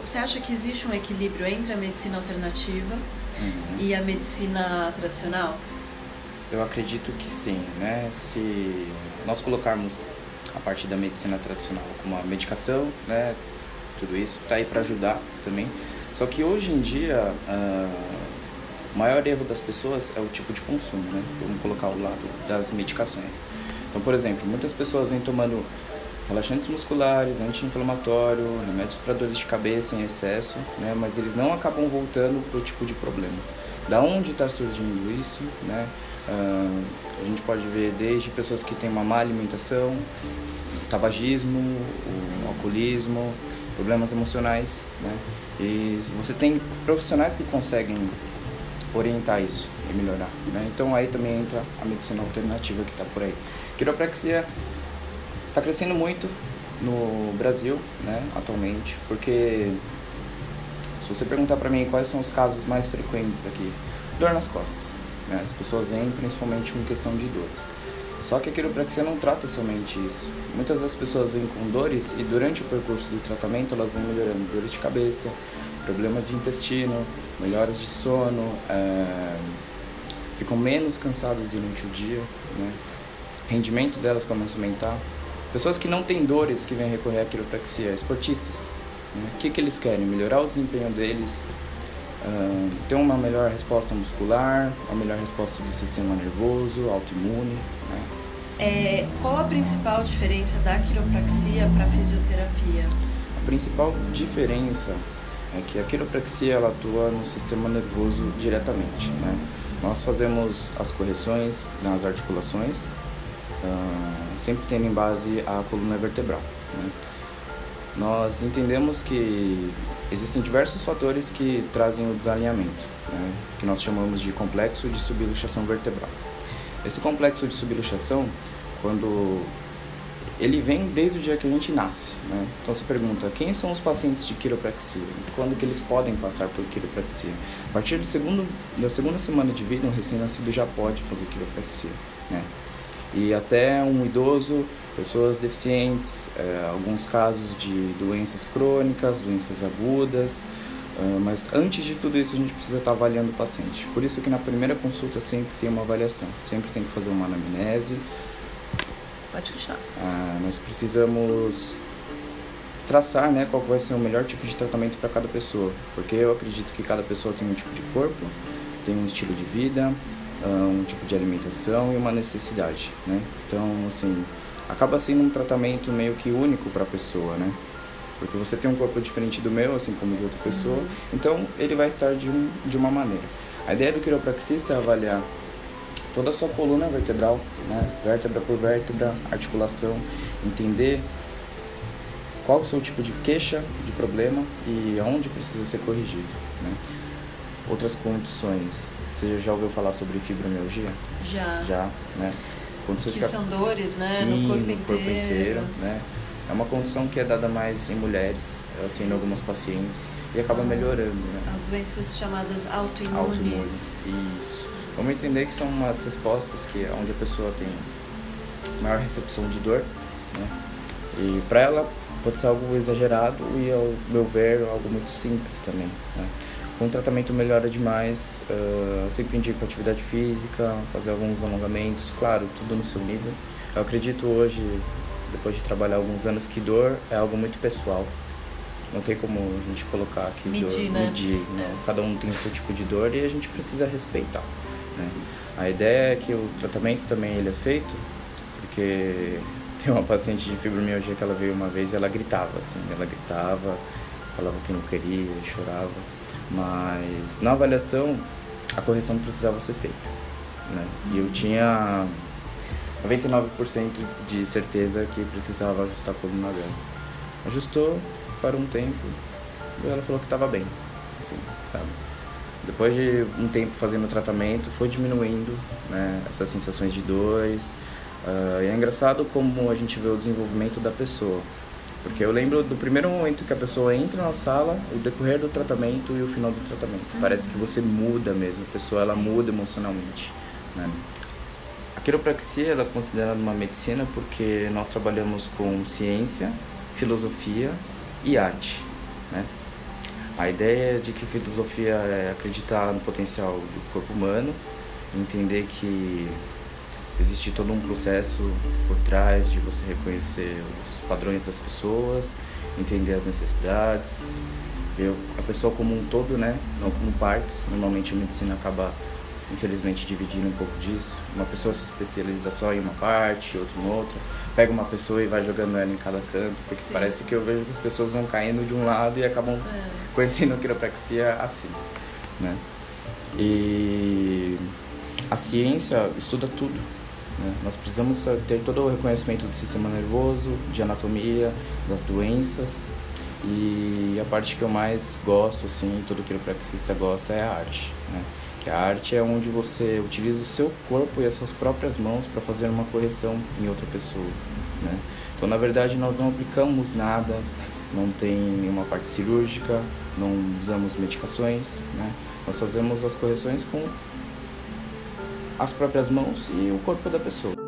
Você acha que existe um equilíbrio entre a medicina alternativa uhum. e a medicina tradicional? Eu acredito que sim, né? Se nós colocarmos a parte da medicina tradicional como a medicação, né? Tudo isso tá aí para ajudar também. Só que hoje em dia, uh, o maior erro das pessoas é o tipo de consumo, né? Vamos colocar o lado das medicações. Então, por exemplo, muitas pessoas vêm tomando relaxantes musculares, anti-inflamatório, remédios para dores de cabeça em excesso, né? Mas eles não acabam voltando para o tipo de problema. Da onde está surgindo isso, né? Uh, a gente pode ver desde pessoas que têm uma má alimentação, tabagismo, alcoolismo, problemas emocionais, né? E você tem profissionais que conseguem orientar isso e melhorar, né? Então aí também entra a medicina alternativa que está por aí. Quiropraxia está crescendo muito no Brasil, né, atualmente, porque se você perguntar para mim quais são os casos mais frequentes aqui, dor nas costas, né? As pessoas vêm principalmente com questão de dores. Só que a quiropraxia não trata somente isso. Muitas das pessoas vêm com dores e durante o percurso do tratamento elas vão melhorando dores de cabeça, problemas de intestino, melhoras de sono, é, ficam menos cansadas durante o dia, né? rendimento delas começa a aumentar. Pessoas que não têm dores que vêm recorrer à quiropraxia, esportistas, né? o que, que eles querem? Melhorar o desempenho deles, uh, ter uma melhor resposta muscular, uma melhor resposta do sistema nervoso, autoimune. Né? É, qual a principal diferença da quiropraxia para a fisioterapia? A principal diferença é que a quiropraxia ela atua no sistema nervoso diretamente. Né? Nós fazemos as correções nas articulações, sempre tendo em base a coluna vertebral. Né? Nós entendemos que existem diversos fatores que trazem o desalinhamento, né? que nós chamamos de complexo de subluxação vertebral. Esse complexo de subluxação, quando ele vem desde o dia que a gente nasce, né? Então você pergunta, quem são os pacientes de quiropraxia? Quando que eles podem passar por quiropraxia? A partir do segundo, da segunda semana de vida, um recém-nascido já pode fazer quiropraxia, né? E até um idoso, pessoas deficientes, é, alguns casos de doenças crônicas, doenças agudas, Uh, mas antes de tudo isso a gente precisa estar avaliando o paciente. Por isso que na primeira consulta sempre tem uma avaliação, sempre tem que fazer uma anamnese, Pode continuar. Ah, nós precisamos traçar né, qual vai ser o melhor tipo de tratamento para cada pessoa, porque eu acredito que cada pessoa tem um tipo de corpo, tem um estilo de vida, um tipo de alimentação e uma necessidade, né? Então, assim, acaba sendo um tratamento meio que único para a pessoa, né? Porque você tem um corpo diferente do meu, assim como de outra pessoa, uhum. então ele vai estar de, um, de uma maneira. A ideia do quiropraxista é avaliar toda a sua coluna vertebral, né? vértebra por vértebra, articulação, entender qual é o seu tipo de queixa, de problema e aonde precisa ser corrigido. Né? Outras condições, você já ouviu falar sobre fibromialgia? Já. Já, né? Você que são dores, né? Sim, no corpo no inteiro. corpo inteiro, né? É uma condição que é dada mais em mulheres, eu Sim. tenho algumas pacientes e são acaba melhorando, né? As doenças chamadas autoimunes. autoimunes. Isso. Vamos entender que são umas respostas que onde a pessoa tem maior recepção de dor, né? E para ela pode ser algo exagerado e ao meu ver algo muito simples também, né? Com tratamento melhora demais, uh, sempre indico atividade física, fazer alguns alongamentos, claro, tudo no seu nível. Eu acredito hoje, depois de trabalhar alguns anos, que dor é algo muito pessoal. Não tem como a gente colocar aqui medir, dor, né? medir, né? É. Cada um tem o seu tipo de dor e a gente precisa respeitar. Né? A ideia é que o tratamento também ele é feito, porque tem uma paciente de fibromialgia que ela veio uma vez e ela gritava, assim, ela gritava, falava que não queria, chorava, mas na avaliação a correção precisava ser feita, né? E eu tinha 99% de certeza que precisava ajustar a coluna dela. Ajustou para um tempo e ela falou que estava bem, assim, sabe? Depois de um tempo fazendo o tratamento, foi diminuindo né, essas sensações de dores. Uh, e é engraçado como a gente vê o desenvolvimento da pessoa. Porque eu lembro do primeiro momento que a pessoa entra na sala, o decorrer do tratamento e o final do tratamento. Uhum. Parece que você muda mesmo, a pessoa ela muda emocionalmente. Né? A quiropraxia ela é considerada uma medicina porque nós trabalhamos com ciência, filosofia e arte. Né? A ideia de que filosofia é acreditar no potencial do corpo humano, entender que existe todo um processo por trás de você reconhecer os padrões das pessoas, entender as necessidades, ver a pessoa como um todo, né? Não como partes. Normalmente a medicina acaba, infelizmente, dividindo um pouco disso. Uma pessoa se especializa só em uma parte, outra em outra. Pega uma pessoa e vai jogando ela em cada canto, porque Sim. parece que eu vejo que as pessoas vão caindo de um lado e acabam é. conhecendo a quiropraxia assim, né? E a ciência estuda tudo. Né? Nós precisamos ter todo o reconhecimento do sistema nervoso, de anatomia, das doenças. E a parte que eu mais gosto, assim, todo quiropraxista gosta é a arte. Né? Que a arte é onde você utiliza o seu corpo e as suas próprias mãos para fazer uma correção em outra pessoa. Né? Então, na verdade, nós não aplicamos nada, não tem nenhuma parte cirúrgica, não usamos medicações, né? Nós fazemos as correções com as próprias mãos e o corpo da pessoa.